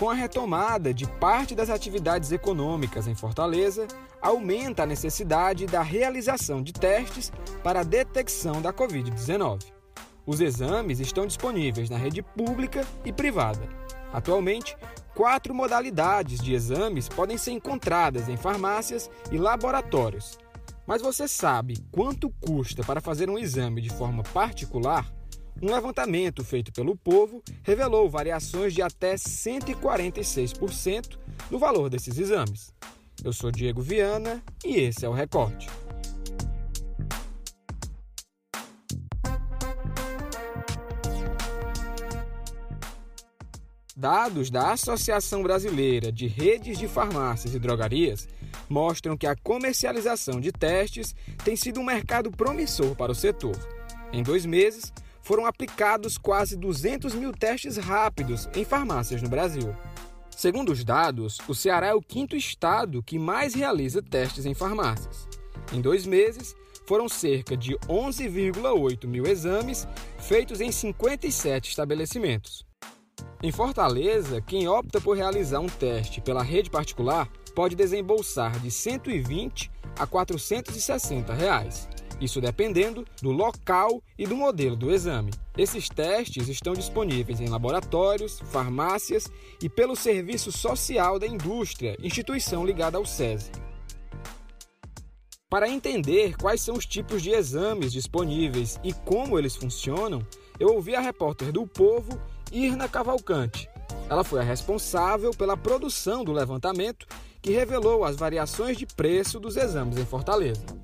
Com a retomada de parte das atividades econômicas em Fortaleza, aumenta a necessidade da realização de testes para a detecção da Covid-19. Os exames estão disponíveis na rede pública e privada. Atualmente, quatro modalidades de exames podem ser encontradas em farmácias e laboratórios. Mas você sabe quanto custa para fazer um exame de forma particular? Um levantamento feito pelo povo revelou variações de até 146% no valor desses exames. Eu sou Diego Viana e esse é o Recorte. Dados da Associação Brasileira de Redes de Farmácias e Drogarias mostram que a comercialização de testes tem sido um mercado promissor para o setor. Em dois meses, foram aplicados quase 200 mil testes rápidos em farmácias no Brasil. Segundo os dados, o Ceará é o quinto estado que mais realiza testes em farmácias. Em dois meses, foram cerca de 11,8 mil exames feitos em 57 estabelecimentos. Em Fortaleza, quem opta por realizar um teste pela rede particular pode desembolsar de 120 a 460 reais. Isso dependendo do local e do modelo do exame. Esses testes estão disponíveis em laboratórios, farmácias e pelo Serviço Social da Indústria, instituição ligada ao SESI. Para entender quais são os tipos de exames disponíveis e como eles funcionam, eu ouvi a repórter do Povo, Irna Cavalcante. Ela foi a responsável pela produção do levantamento que revelou as variações de preço dos exames em Fortaleza.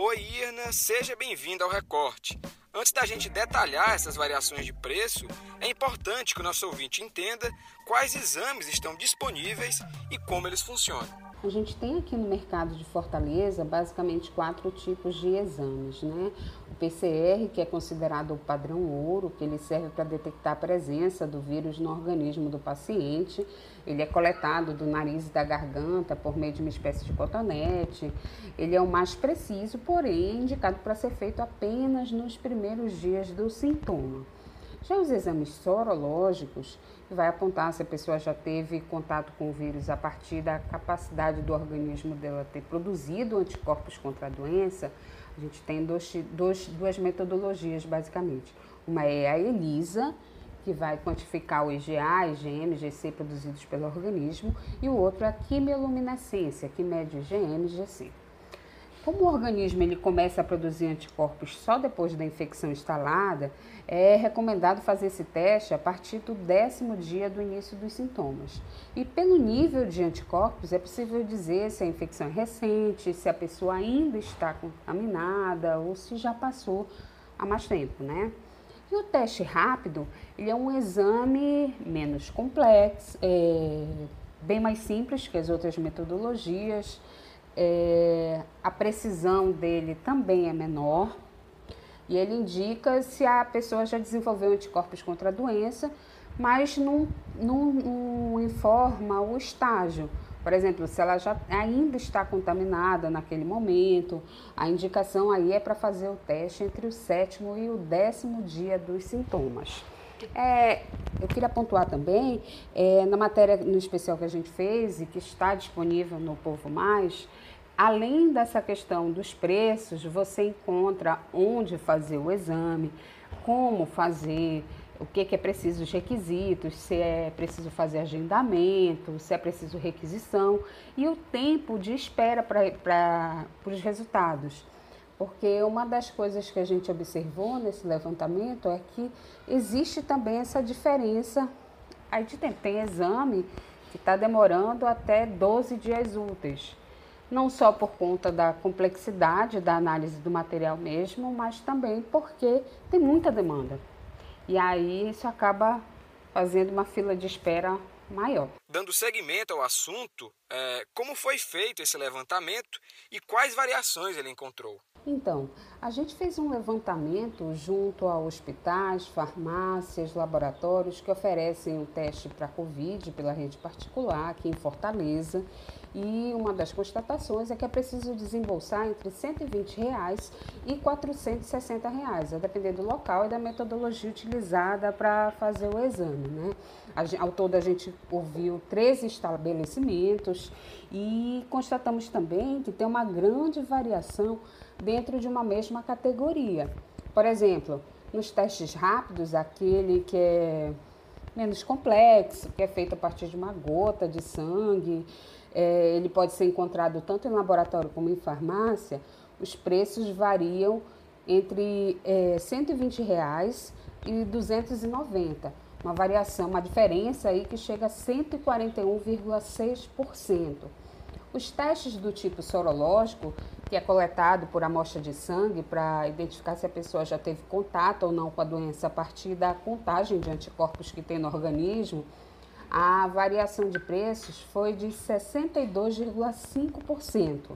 Oi, Irna, seja bem-vinda ao Recorte. Antes da gente detalhar essas variações de preço, é importante que o nosso ouvinte entenda quais exames estão disponíveis e como eles funcionam. A gente tem aqui no mercado de Fortaleza basicamente quatro tipos de exames, né? O PCR, que é considerado o padrão ouro, que ele serve para detectar a presença do vírus no organismo do paciente. Ele é coletado do nariz e da garganta por meio de uma espécie de cotonete. Ele é o mais preciso, porém indicado para ser feito apenas nos primeiros dias do sintoma. Já os exames sorológicos, vai apontar se a pessoa já teve contato com o vírus a partir da capacidade do organismo dela ter produzido anticorpos contra a doença, a gente tem dois, dois, duas metodologias basicamente. Uma é a ELISA, que vai quantificar o IgA, IgM, IgC produzidos pelo organismo, e o outro é a quimioluminescência, que mede o IgM e IgC. Como o organismo ele começa a produzir anticorpos só depois da infecção instalada, é recomendado fazer esse teste a partir do décimo dia do início dos sintomas. E pelo nível de anticorpos, é possível dizer se a infecção é recente, se a pessoa ainda está contaminada ou se já passou há mais tempo, né? E o teste rápido, ele é um exame menos complexo, é, bem mais simples que as outras metodologias, é, a precisão dele também é menor e ele indica se a pessoa já desenvolveu anticorpos contra a doença, mas não, não, não informa o estágio. Por exemplo, se ela já ainda está contaminada naquele momento, a indicação aí é para fazer o teste entre o sétimo e o décimo dia dos sintomas. É, eu queria pontuar também, é, na matéria no especial que a gente fez e que está disponível no Povo Mais, Além dessa questão dos preços, você encontra onde fazer o exame, como fazer, o que, que é preciso os requisitos, se é preciso fazer agendamento, se é preciso requisição e o tempo de espera para os resultados. Porque uma das coisas que a gente observou nesse levantamento é que existe também essa diferença aí de tempo. Tem exame que está demorando até 12 dias úteis não só por conta da complexidade da análise do material mesmo, mas também porque tem muita demanda. E aí isso acaba fazendo uma fila de espera maior. Dando seguimento ao assunto, é, como foi feito esse levantamento e quais variações ele encontrou? Então, A gente fez um levantamento junto a hospitais, farmácias, laboratórios que oferecem o teste para Covid pela rede particular aqui em Fortaleza. E uma das constatações é que é preciso desembolsar entre 120 reais e 460 reais, a depender do local e da metodologia utilizada para fazer o exame. Né? Ao todo, a gente ouviu 13 estabelecimentos e constatamos também que tem uma grande variação dentro de uma mesma categoria. Por exemplo, nos testes rápidos, aquele que é menos complexo, que é feito a partir de uma gota de sangue, é, ele pode ser encontrado tanto em laboratório como em farmácia, os preços variam entre é, 120 reais e 290, uma variação, uma diferença aí que chega a 141,6%. Os testes do tipo sorológico, que é coletado por amostra de sangue para identificar se a pessoa já teve contato ou não com a doença a partir da contagem de anticorpos que tem no organismo, a variação de preços foi de 62,5%.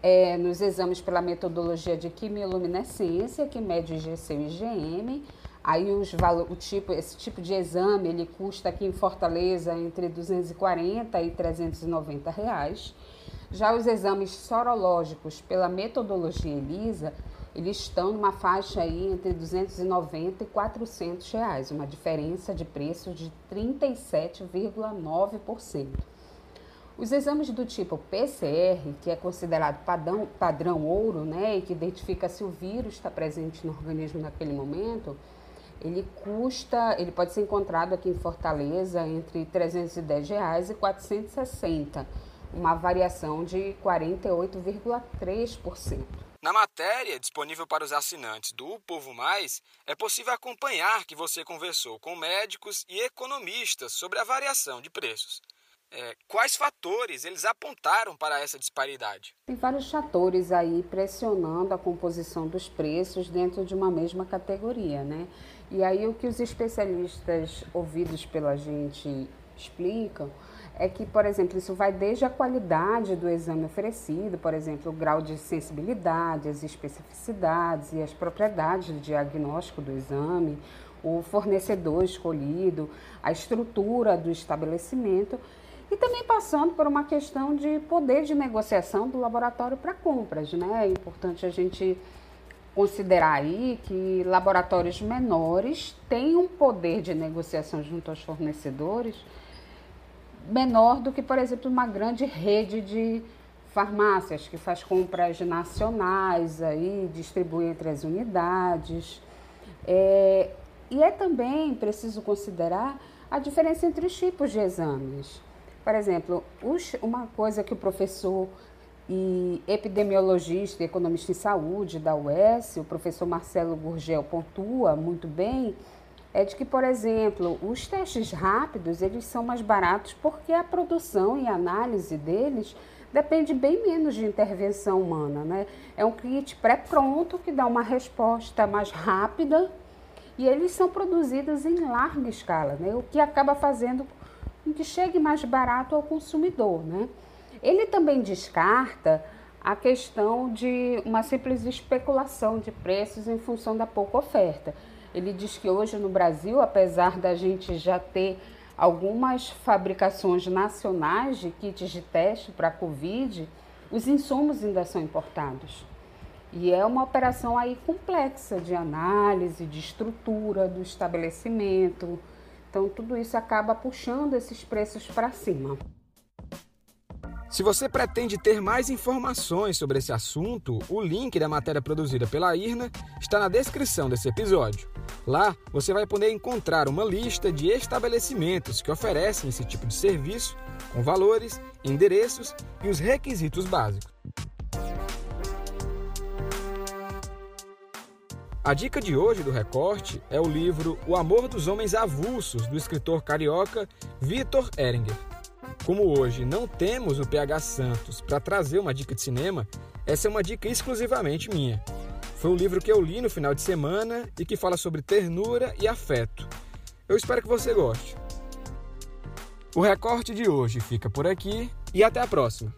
É, nos exames pela metodologia de quimioluminescência, que mede IgC e IgM, Aí os o tipo, esse tipo de exame ele custa aqui em Fortaleza entre 240 e 390 reais. Já os exames sorológicos pela metodologia ELISA, eles estão numa faixa aí entre 290 e 400 reais, uma diferença de preço de 37,9%. Os exames do tipo PCR, que é considerado padrão, padrão ouro, né, e que identifica se o vírus está presente no organismo naquele momento, ele custa, ele pode ser encontrado aqui em Fortaleza entre 310 reais e 460, uma variação de 48,3%. Na matéria disponível para os assinantes do Povo Mais, é possível acompanhar que você conversou com médicos e economistas sobre a variação de preços. É, quais fatores eles apontaram para essa disparidade? Tem vários fatores aí pressionando a composição dos preços dentro de uma mesma categoria, né? E aí o que os especialistas ouvidos pela gente explicam é que, por exemplo, isso vai desde a qualidade do exame oferecido, por exemplo, o grau de sensibilidade, as especificidades e as propriedades do diagnóstico do exame, o fornecedor escolhido, a estrutura do estabelecimento e também passando por uma questão de poder de negociação do laboratório para compras, né? É importante a gente considerar aí que laboratórios menores têm um poder de negociação junto aos fornecedores menor do que, por exemplo, uma grande rede de farmácias que faz compras nacionais aí, distribui entre as unidades. É, e é também preciso considerar a diferença entre os tipos de exames. Por exemplo, os, uma coisa que o professor e epidemiologista e economista em saúde da UES, o professor Marcelo Gurgel pontua muito bem, é de que, por exemplo, os testes rápidos, eles são mais baratos porque a produção e a análise deles depende bem menos de intervenção humana, né? É um kit pré-pronto que dá uma resposta mais rápida e eles são produzidos em larga escala, né? O que acaba fazendo com que chegue mais barato ao consumidor, né? Ele também descarta a questão de uma simples especulação de preços em função da pouca oferta. Ele diz que hoje no Brasil, apesar da gente já ter algumas fabricações nacionais de kits de teste para a Covid, os insumos ainda são importados. E é uma operação aí complexa de análise, de estrutura do estabelecimento. Então, tudo isso acaba puxando esses preços para cima. Se você pretende ter mais informações sobre esse assunto, o link da matéria produzida pela IRNA está na descrição desse episódio. Lá você vai poder encontrar uma lista de estabelecimentos que oferecem esse tipo de serviço, com valores, endereços e os requisitos básicos. A dica de hoje do recorte é o livro O Amor dos Homens Avulsos, do escritor carioca Vitor Eringer. Como hoje não temos o PH Santos para trazer uma dica de cinema, essa é uma dica exclusivamente minha. Foi um livro que eu li no final de semana e que fala sobre ternura e afeto. Eu espero que você goste. O recorte de hoje fica por aqui e até a próxima.